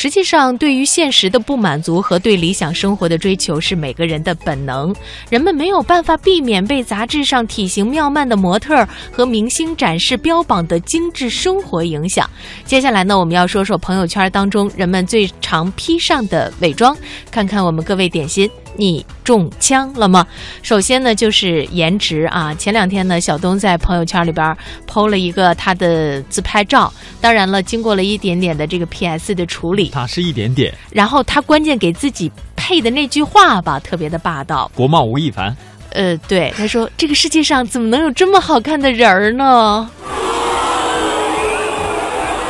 实际上，对于现实的不满足和对理想生活的追求是每个人的本能。人们没有办法避免被杂志上体型妙曼的模特和明星展示标榜的精致生活影响。接下来呢，我们要说说朋友圈当中人们最常披上的伪装，看看我们各位点心。你中枪了吗？首先呢，就是颜值啊。前两天呢，小东在朋友圈里边剖了一个他的自拍照，当然了，经过了一点点的这个 PS 的处理，他是一点点。然后他关键给自己配的那句话吧，特别的霸道，国贸吴亦凡。呃，对，他说这个世界上怎么能有这么好看的人儿呢？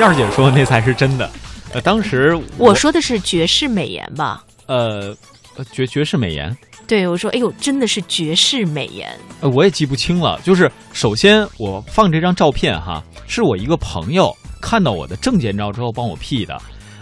燕儿姐说那才是真的。呃，当时我说的是绝世美颜吧？呃。绝绝世美颜，对我说：“哎呦，真的是绝世美颜。”呃，我也记不清了。就是首先我放这张照片哈，是我一个朋友看到我的证件照之后帮我 P 的，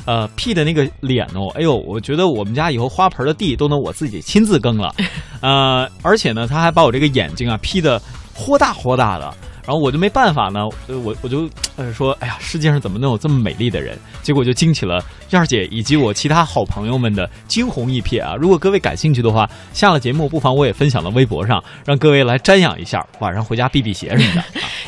呃，P 的那个脸哦，哎呦，我觉得我们家以后花盆的地都能我自己亲自耕了，呃，而且呢，他还把我这个眼睛啊 P 的豁大豁大的。然后我就没办法呢，我我就呃说，哎呀，世界上怎么能有这么美丽的人？结果就惊起了燕儿姐以及我其他好朋友们的惊鸿一瞥啊！如果各位感兴趣的话，下了节目不妨我也分享到微博上，让各位来瞻仰一下，晚上回家避避邪什么的。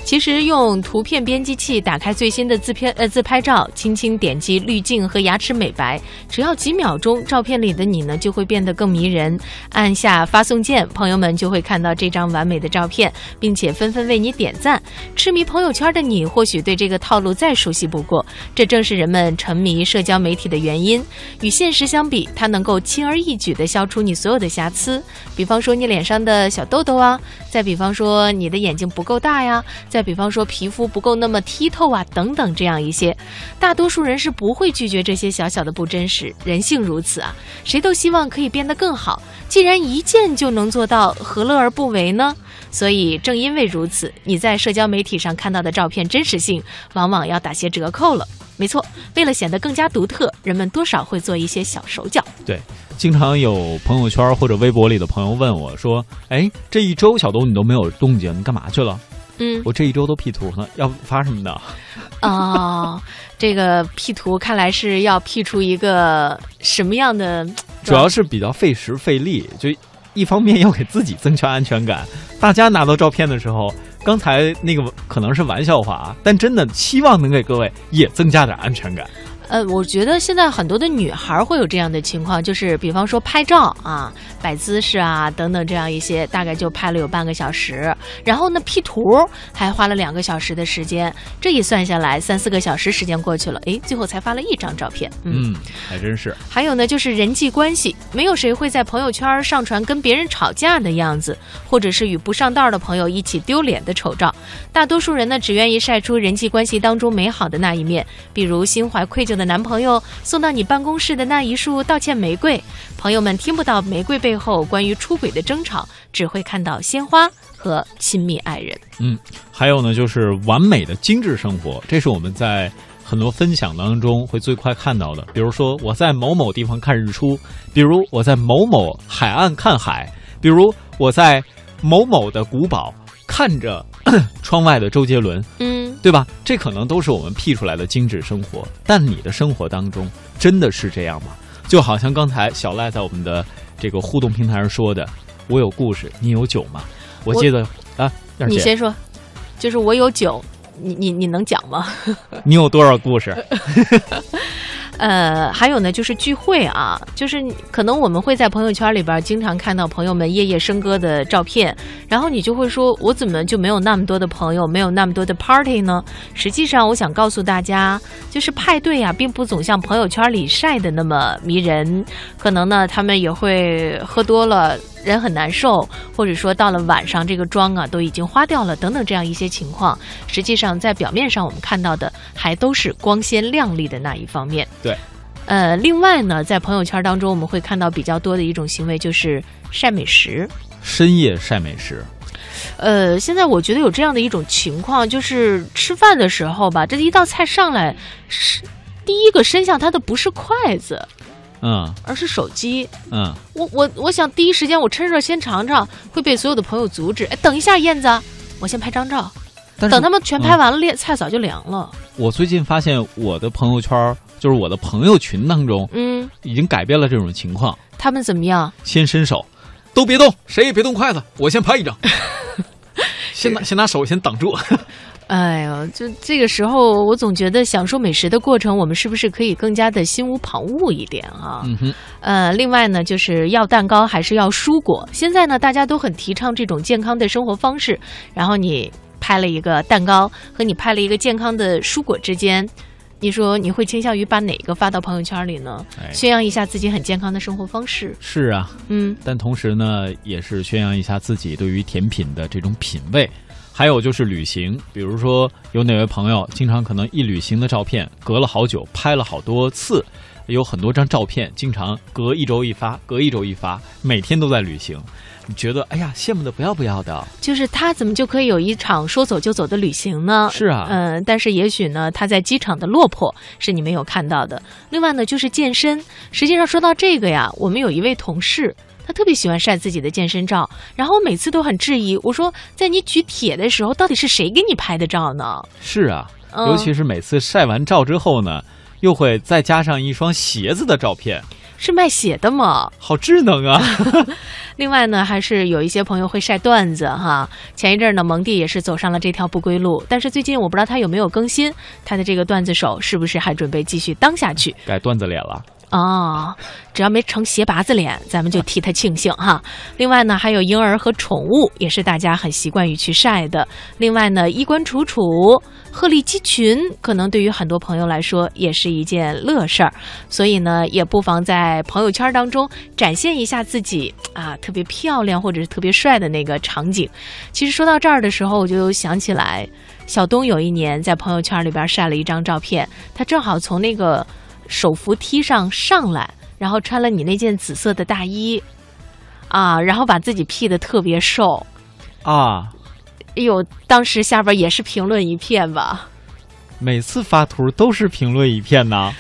其实用图片编辑器打开最新的自片呃自拍照，轻轻点击滤镜和牙齿美白，只要几秒钟，照片里的你呢就会变得更迷人。按下发送键，朋友们就会看到这张完美的照片，并且纷纷为你点赞。痴迷朋友圈的你，或许对这个套路再熟悉不过。这正是人们沉迷社交媒体的原因。与现实相比，它能够轻而易举地消除你所有的瑕疵，比方说你脸上的小痘痘啊，再比方说你的眼睛不够大呀，再比方说皮肤不够那么剔透啊，等等这样一些。大多数人是不会拒绝这些小小的不真实，人性如此啊，谁都希望可以变得更好。既然一见就能做到，何乐而不为呢？所以正因为如此，你在社交媒体上看到的照片真实性往往要打些折扣了。没错，为了显得更加独特，人们多少会做一些小手脚。对，经常有朋友圈或者微博里的朋友问我说：“哎，这一周小东你都没有动静，你干嘛去了？”嗯，我这一周都 P 图呢，要发什么的？哦，这个 P 图看来是要 P 出一个什么样的？主要是比较费时费力，就一方面要给自己增强安全感。大家拿到照片的时候，刚才那个可能是玩笑话啊，但真的希望能给各位也增加点安全感。呃，我觉得现在很多的女孩会有这样的情况，就是比方说拍照啊、摆姿势啊等等这样一些，大概就拍了有半个小时，然后呢 P 图还花了两个小时的时间，这一算下来三四个小时时间过去了，哎，最后才发了一张照片。嗯，还真是。还有呢，就是人际关系，没有谁会在朋友圈上传跟别人吵架的样子，或者是与不上道的朋友一起丢脸的丑照。大多数人呢，只愿意晒出人际关系当中美好的那一面，比如心怀愧疚。的男朋友送到你办公室的那一束道歉玫瑰，朋友们听不到玫瑰背后关于出轨的争吵，只会看到鲜花和亲密爱人。嗯，还有呢，就是完美的精致生活，这是我们在很多分享当中会最快看到的。比如说我在某某地方看日出，比如我在某某海岸看海，比如我在某某的古堡看着 窗外的周杰伦。嗯。对吧？这可能都是我们 P 出来的精致生活，但你的生活当中真的是这样吗？就好像刚才小赖在我们的这个互动平台上说的：“我有故事，你有酒吗？”我记得啊，你先说，就是我有酒，你你你能讲吗？你有多少故事？呃，还有呢，就是聚会啊，就是可能我们会在朋友圈里边经常看到朋友们夜夜笙歌的照片，然后你就会说，我怎么就没有那么多的朋友，没有那么多的 party 呢？实际上，我想告诉大家，就是派对啊，并不总像朋友圈里晒的那么迷人，可能呢，他们也会喝多了。人很难受，或者说到了晚上，这个妆啊都已经花掉了，等等这样一些情况，实际上在表面上我们看到的还都是光鲜亮丽的那一方面。对，呃，另外呢，在朋友圈当中，我们会看到比较多的一种行为就是晒美食，深夜晒美食。呃，现在我觉得有这样的一种情况，就是吃饭的时候吧，这一道菜上来，是第一个伸向它的不是筷子。嗯，而是手机。嗯，我我我想第一时间我趁热先尝尝，会被所有的朋友阻止。哎，等一下，燕子，我先拍张照。等他们全拍完了，菜早就凉了。我最近发现我的朋友圈就是我的朋友群当中，嗯，已经改变了这种情况。他们怎么样？先伸手，都别动，谁也别动筷子，我先拍一张。先拿先拿手先挡住。哎呦，就这个时候，我总觉得享受美食的过程，我们是不是可以更加的心无旁骛一点啊？嗯哼，呃，另外呢，就是要蛋糕还是要蔬果？现在呢，大家都很提倡这种健康的生活方式。然后你拍了一个蛋糕，和你拍了一个健康的蔬果之间，你说你会倾向于把哪个发到朋友圈里呢？哎宣扬一下自己很健康的生活方式。是啊，嗯，但同时呢，也是宣扬一下自己对于甜品的这种品味。还有就是旅行，比如说有哪位朋友经常可能一旅行的照片隔了好久，拍了好多次，有很多张照片，经常隔一周一发，隔一周一发，每天都在旅行，你觉得哎呀羡慕的不要不要的。就是他怎么就可以有一场说走就走的旅行呢？是啊嗯、但是也许呢，他在机场的落魄是你没有看到的。另外呢，就是健身。实际上说到这个呀，我们有一位同事。他特别喜欢晒自己的健身照，然后我每次都很质疑，我说，在你举铁的时候，到底是谁给你拍的照呢？是啊，嗯尤其是每次晒完照之后呢，又会再加上一双鞋子的照片，是卖血的吗？好智能啊！另外呢，还是有一些朋友会晒段子哈。前一阵儿呢，蒙蒂也是走上了这条不归路，但是最近我不知道他有没有更新，他的这个段子手是不是还准备继续当下去？改段子脸了。哦，只要没成斜拔子脸，咱们就替他庆幸哈。另外呢，还有婴儿和宠物，也是大家很习惯于去晒的。另外呢，衣冠楚楚、鹤立鸡群，可能对于很多朋友来说也是一件乐事儿。所以呢，也不妨在朋友圈当中展现一下自己啊特别漂亮或者是特别帅的那个场景。其实说到这儿的时候，我就想起来，小东有一年在朋友圈里边晒了一张照片，他正好从那个。手扶梯上上来，然后穿了你那件紫色的大衣，啊，然后把自己 P 的特别瘦，啊，哎呦，当时下边也是评论一片吧。每次发图都是评论一片呐。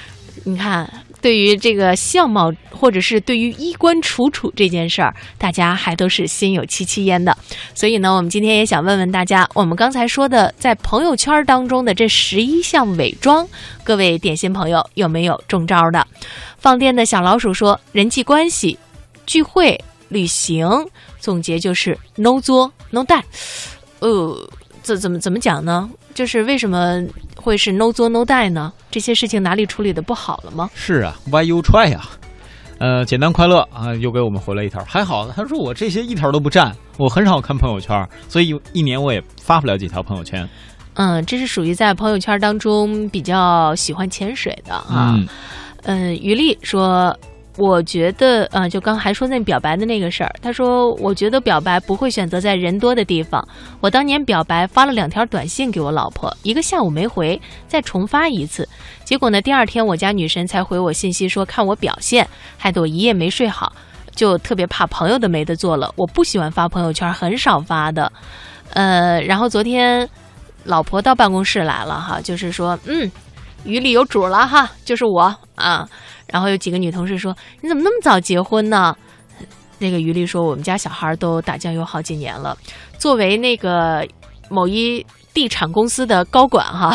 你看，对于这个相貌，或者是对于衣冠楚楚这件事儿，大家还都是心有戚戚焉的。所以呢，我们今天也想问问大家，我们刚才说的在朋友圈当中的这十一项伪装，各位点心朋友有没有中招的？放电的小老鼠说，人际关系、聚会、旅行，总结就是 no 作 no 带。呃，怎怎么怎么讲呢？就是为什么会是 no 作 no die 呢？这些事情哪里处理的不好了吗？是啊，Why you try 呀、呃，简单快乐啊，又给我们回了一条，还好，他说我这些一条都不占，我很少看朋友圈，所以一年我也发不了几条朋友圈。嗯，这是属于在朋友圈当中比较喜欢潜水的啊。嗯，嗯，于丽说，我觉得，呃，就刚还说那表白的那个事儿，他说，我觉得表白不会选择在人多的地方。我当年表白发了两条短信给我老婆，一个下午没回，再重发一次，结果呢，第二天我家女神才回我信息说看我表现，害得我一夜没睡好，就特别怕朋友的没得做了。我不喜欢发朋友圈，很少发的。呃，然后昨天老婆到办公室来了哈，就是说，嗯，于里有主了哈，就是我啊。然后有几个女同事说：“你怎么那么早结婚呢？”那个于丽说：“我们家小孩都打酱油好几年了。作为那个某一地产公司的高管哈，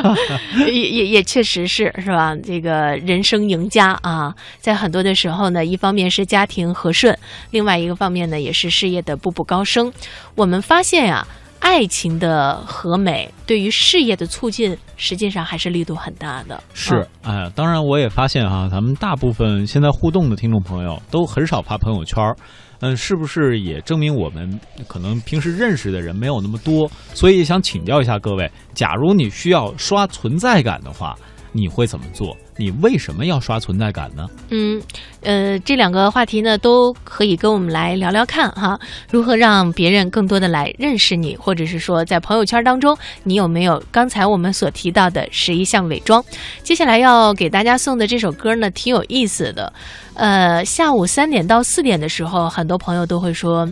也也也确实是是吧？这个人生赢家啊，在很多的时候呢，一方面是家庭和顺，另外一个方面呢，也是事业的步步高升。我们发现呀、爱情的和美对于事业的促进，实际上还是力度很大的。是，哎呀，当然我也发现哈、咱们大部分现在互动的听众朋友都很少发朋友圈儿，嗯，是不是也证明我们可能平时认识的人没有那么多？所以想请教一下各位，假如你需要刷存在感的话，你会怎么做？你为什么要刷存在感呢？嗯，呃，这两个话题呢，都可以跟我们来聊聊看哈，如何让别人更多的来认识你，或者是说在朋友圈当中，你有没有刚才我们所提到的十一项伪装？接下来要给大家送的这首歌呢，挺有意思的。呃，下午三点到四点的时候，很多朋友都会说。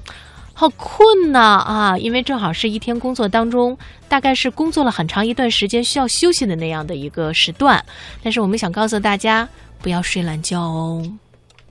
好困呐啊！因为正好是一天工作当中，大概是工作了很长一段时间需要休息的那样的一个时段。但是我们想告诉大家，不要睡懒觉哦。